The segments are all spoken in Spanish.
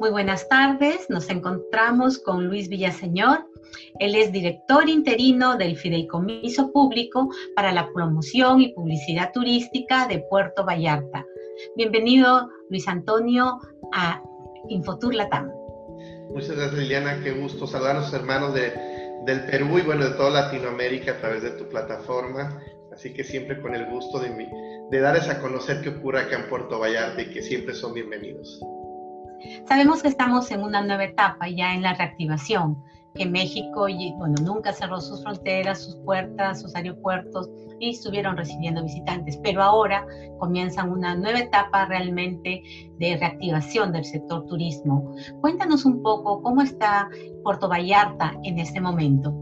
Muy buenas tardes, nos encontramos con Luis Villaseñor. Él es director interino del Fideicomiso Público para la Promoción y Publicidad Turística de Puerto Vallarta. Bienvenido, Luis Antonio, a Infotur Latam. Muchas gracias, Liliana. Qué gusto saludar a los hermanos de, del Perú y bueno, de toda Latinoamérica a través de tu plataforma. Así que siempre con el gusto de, de darles a conocer qué ocurre acá en Puerto Vallarta y que siempre son bienvenidos. Sabemos que estamos en una nueva etapa ya en la reactivación, que México bueno, nunca cerró sus fronteras, sus puertas, sus aeropuertos y estuvieron recibiendo visitantes, pero ahora comienzan una nueva etapa realmente de reactivación del sector turismo. Cuéntanos un poco cómo está Puerto Vallarta en este momento.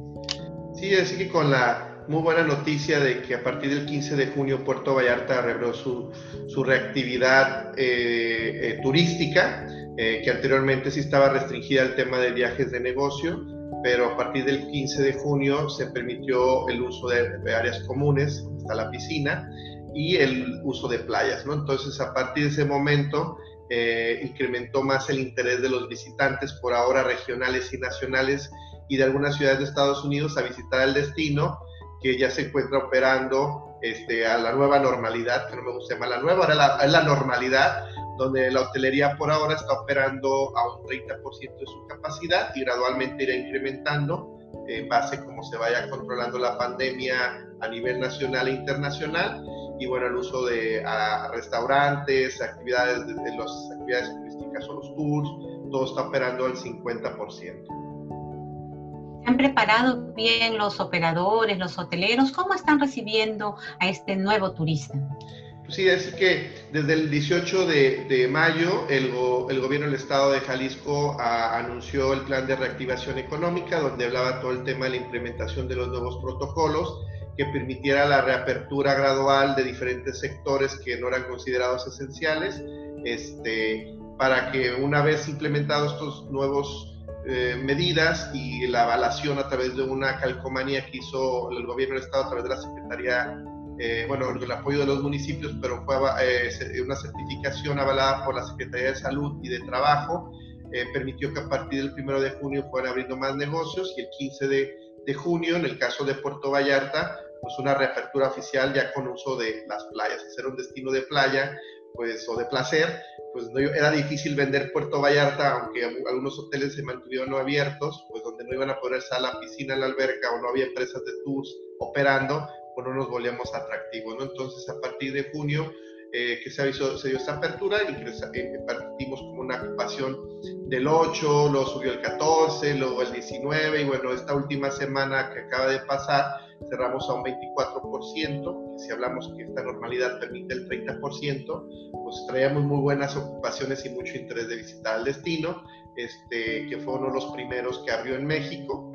Sí, así que con la muy buena noticia de que a partir del 15 de junio Puerto Vallarta reveló su, su reactividad eh, eh, turística eh, que anteriormente sí estaba restringida el tema de viajes de negocio, pero a partir del 15 de junio se permitió el uso de, áreas comunes, hasta la piscina, y el uso de playas, ¿no? Entonces, a partir de ese momento, eh, incrementó más el interés de los visitantes, por ahora regionales y nacionales, y de algunas ciudades de Estados Unidos a visitar el destino, que ya se encuentra operando este, a la nueva normalidad, que no me gusta llamar la nueva, ahora es la normalidad, donde la hotelería por ahora está operando a un 30% de su capacidad y gradualmente irá incrementando en base a cómo se vaya controlando la pandemia a nivel nacional e internacional y bueno, el uso de restaurantes, actividades de, las actividades turísticas o los tours, todo está operando al 50%. ¿Han preparado bien los operadores, los hoteleros? ¿Cómo están recibiendo a este nuevo turista? Sí, es que desde el 18 de, mayo el, el, gobierno del estado de Jalisco anunció el plan de reactivación económica, donde hablaba todo el tema de la implementación de los nuevos protocolos que permitiera la reapertura gradual de diferentes sectores que no eran considerados esenciales, este, para que una vez implementados estos nuevos eh, medidas y la avalación a través de una calcomanía que hizo el gobierno del estado a través de la Secretaría eh, bueno, el apoyo de los municipios, pero fue eh, una certificación avalada por la Secretaría de Salud y de Trabajo, eh, permitió que a partir del 1 de junio fueran abriendo más negocios y el 15 de, de, junio, en el caso de Puerto Vallarta, pues una reapertura oficial ya con uso de las playas, ser un destino de playa, pues, o de placer, pues no, era difícil vender Puerto Vallarta, aunque algunos hoteles se mantuvieron no abiertos, pues donde no iban a poder estar la piscina, la alberca o no había empresas de tours operando, no nos volvíamos atractivos, ¿no? Entonces, a partir de junio, eh, que se, avisó, se dio esta apertura y eh, partimos como una ocupación del 8, luego subió el 14, luego el 19 y bueno, esta última semana que acaba de pasar cerramos a un 24%, si hablamos que esta normalidad permite el 30%, pues traíamos muy buenas ocupaciones y mucho interés de visitar el destino, este, que fue uno de los primeros que abrió en México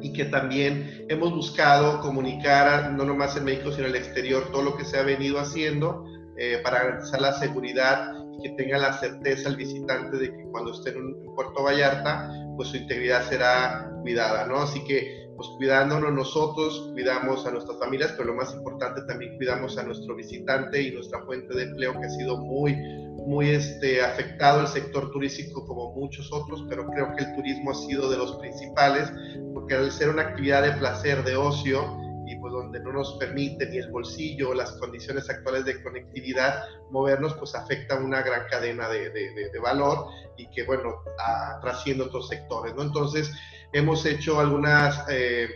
y que también hemos buscado comunicar, no nomás en México, sino en el exterior, todo lo que se ha venido haciendo eh, para garantizar la seguridad y que tenga la certeza el visitante de que cuando esté en, un, Puerto Vallarta, pues su integridad será cuidada, ¿no? Así que, pues cuidándonos nosotros, cuidamos a nuestras familias, pero lo más importante también cuidamos a nuestro visitante y nuestra fuente de empleo que ha sido muy, muy este, afectado el sector turístico como muchos otros, pero creo que el turismo ha sido de los principales, porque al ser una actividad de placer, de ocio, y pues donde no nos permite ni el bolsillo las condiciones actuales de conectividad movernos, pues afecta una gran cadena de, de, valor y que, bueno, trasciende otros sectores, ¿no? Entonces, hemos hecho algunos eh,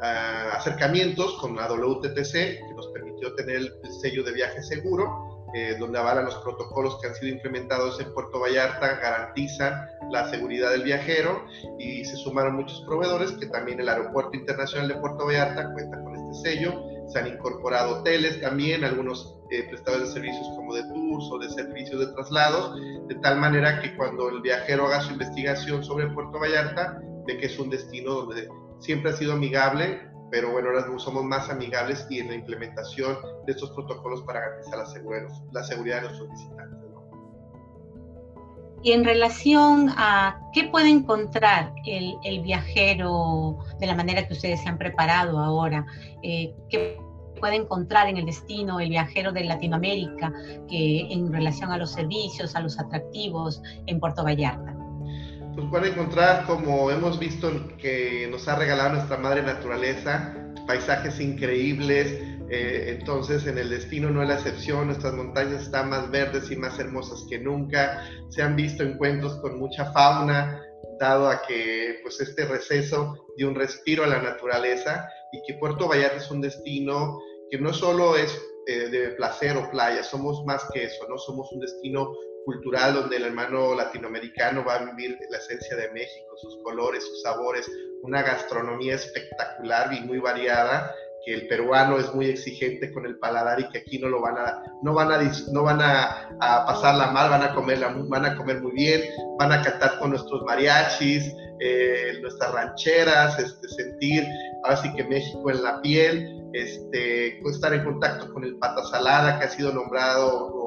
acercamientos con la WTTC, que nos permitió tener el sello de viaje seguro, eh, donde avalan los protocolos que han sido implementados en Puerto Vallarta, garantizan la seguridad del viajero y se sumaron muchos proveedores que también el Aeropuerto Internacional de Puerto Vallarta cuenta con este sello. Se han incorporado hoteles también, algunos eh, prestadores de servicios como de tours o de servicios de traslados, de tal manera que cuando el viajero haga su investigación sobre Puerto Vallarta, ve que es un destino donde siempre ha sido amigable, pero bueno, ahora somos más amigables y en la implementación de estos protocolos para garantizar la seguridad, de nuestros visitantes. Y en relación a qué puede encontrar el, el, viajero de la manera que ustedes se han preparado ahora, eh, qué puede encontrar en el destino el viajero de Latinoamérica que, en relación a los servicios, a los atractivos en Puerto Vallarta. Pues van a encontrar, como hemos visto que nos ha regalado nuestra madre naturaleza, paisajes increíbles, eh, entonces en el destino no es la excepción, nuestras montañas están más verdes y más hermosas que nunca, se han visto encuentros con mucha fauna, dado a que pues este receso dio un respiro a la naturaleza y que Puerto Vallarta es un destino que no solo es eh, de placer o playa, somos más que eso, ¿no? Somos un destino cultural donde el hermano latinoamericano va a vivir la esencia de México, sus colores, sus sabores, una gastronomía espectacular y muy variada que el peruano es muy exigente con el paladar y que aquí no lo van a no van a no van a, a pasarla mal van a comer van a comer muy bien van a cantar con nuestros mariachis eh, nuestras rancheras este sentir ahora sí que México en la piel este estar en contacto con el pata salada que ha sido nombrado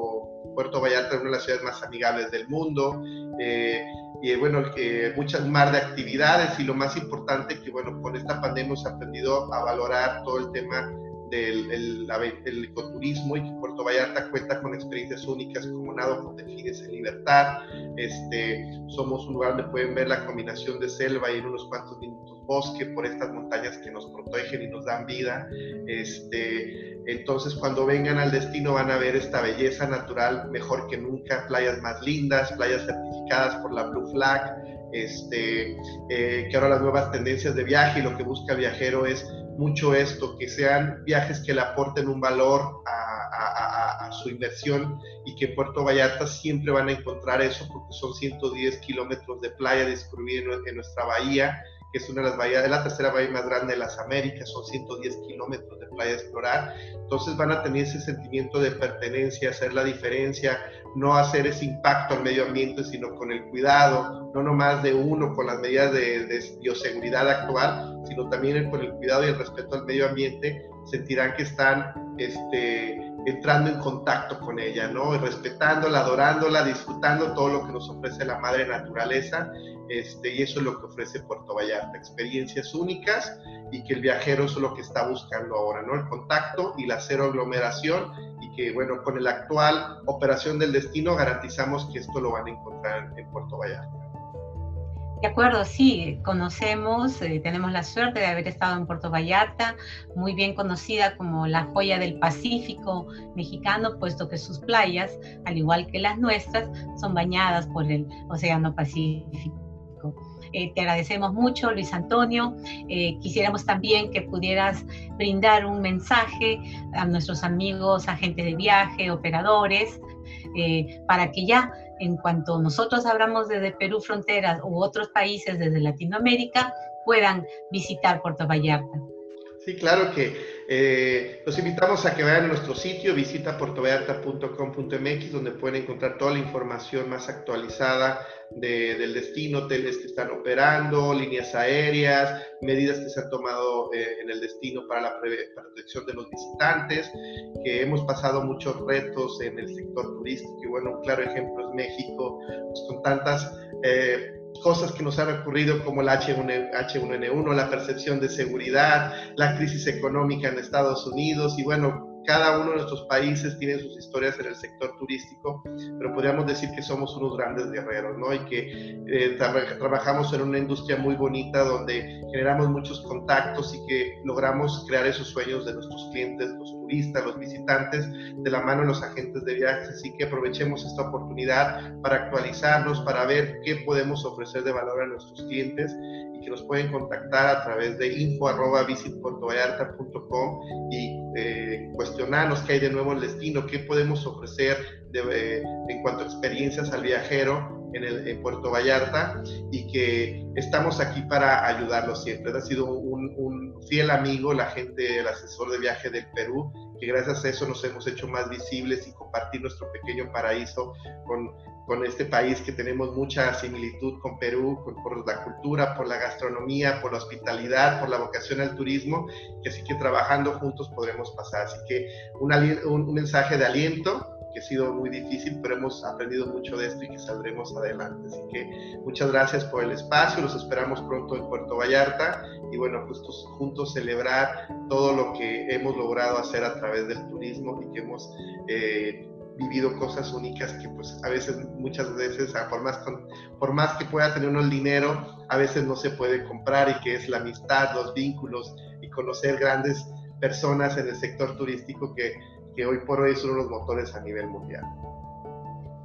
Puerto Vallarta una de las ciudades más amigables del mundo eh, y bueno, que muchas más de actividades y lo más importante que bueno, con esta pandemia hemos aprendido a valorar todo el tema del el, ecoturismo y que Puerto Vallarta cuenta con experiencias únicas como nado con delfines en libertad. Este, somos un lugar donde pueden ver la combinación de selva y en unos cuantos minutos bosque por estas montañas que nos protegen y nos dan vida. Este, entonces cuando vengan al destino van a ver esta belleza natural mejor que nunca, playas más lindas, playas certificadas por la Blue Flag, este, eh, que ahora las nuevas tendencias de viaje y lo que busca el viajero es mucho esto, que sean viajes que le aporten un valor a, su inversión y que en Puerto Vallarta siempre van a encontrar eso porque son 110 kilómetros de playa distribuidos en nuestra bahía, que es una de las bahías, es la tercera bahía más grande de las Américas, son 110 kilómetros de playa a explorar. Entonces van a tener ese sentimiento de pertenencia, hacer la diferencia, no hacer ese impacto al medio ambiente, sino con el cuidado, no nomás de uno con las medidas de, de bioseguridad actual, sino también con el cuidado y el respeto al medio ambiente, sentirán que están este, entrando en contacto con ella, ¿no? respetándola, adorándola, disfrutando todo lo que nos ofrece la madre naturaleza, este, y eso es lo que ofrece Puerto Vallarta, experiencias únicas y que el viajero es lo que está buscando ahora, ¿no? El contacto y la cero aglomeración y que, bueno, con la actual operación del destino garantizamos que esto lo van a encontrar en Puerto Vallarta. De acuerdo, sí, conocemos, eh, tenemos la suerte de haber estado en Puerto Vallarta, muy bien conocida como la joya del Pacífico mexicano, puesto que sus playas, al igual que las nuestras, son bañadas por el Océano Pacífico. Eh, te agradecemos mucho, Luis Antonio. Eh, quisiéramos también que pudieras brindar un mensaje a nuestros amigos, agentes de viaje, operadores, para que ya en cuanto nosotros hablamos desde Perú fronteras u otros países desde Latinoamérica, puedan visitar Puerto Vallarta. Sí, claro que eh, los invitamos a que vayan a nuestro sitio, visita portovallarta.com.mx, donde pueden encontrar toda la información más actualizada del destino, hoteles que están operando, líneas aéreas, medidas que se han tomado eh, en el destino para la protección de los visitantes, que hemos pasado muchos retos en el sector turístico. Y bueno, un claro ejemplo es México, pues, con tantas... Eh, cosas que nos han ocurrido como el H1N1, la percepción de seguridad, la crisis económica en Estados Unidos y bueno, cada uno de nuestros países tiene sus historias en el sector turístico, pero podríamos decir que somos unos grandes guerreros, ¿no? Y que eh, trabajamos en una industria muy bonita donde generamos muchos contactos y que logramos crear esos sueños de nuestros clientes, los turistas, los visitantes, de la mano de los agentes de viajes. Así que aprovechemos esta oportunidad para actualizarnos, para ver qué podemos ofrecer de valor a nuestros clientes y que nos pueden contactar a través de info.visitportovallarta.com y eh, cuestionarnos qué hay de nuevo en el destino, qué podemos ofrecer eh, en cuanto a experiencias al viajero en, el, en Puerto Vallarta y que estamos aquí para ayudarlos siempre. Ha sido un, un fiel amigo, la gente, el asesor de viaje del Perú, que gracias a eso nos hemos hecho más visibles y compartir nuestro pequeño paraíso con con este país que tenemos mucha similitud con Perú, por la cultura, por la gastronomía, por la hospitalidad, por la vocación al turismo, que así que trabajando juntos podremos pasar. Así que un, mensaje de aliento, que ha sido muy difícil, pero hemos aprendido mucho de esto y que saldremos adelante. Así que muchas gracias por el espacio, los esperamos pronto en Puerto Vallarta y bueno, pues juntos celebrar todo lo que hemos logrado hacer a través del turismo y que hemos... Eh, vivido cosas únicas que pues a veces, muchas veces, por más, por más que pueda tener uno el dinero, a veces no se puede comprar y que es la amistad, los vínculos y conocer grandes personas en el sector turístico que, que hoy por hoy son los motores a nivel mundial.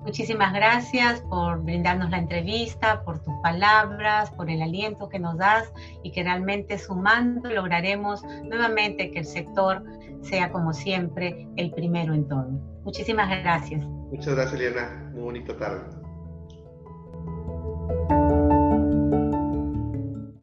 Muchísimas gracias por brindarnos la entrevista, por tus palabras, por el aliento que nos das y que realmente sumando lograremos nuevamente que el sector sea como siempre el primero en todo. Muchísimas gracias. Muchas gracias, Eliana. Muy bonita tarde.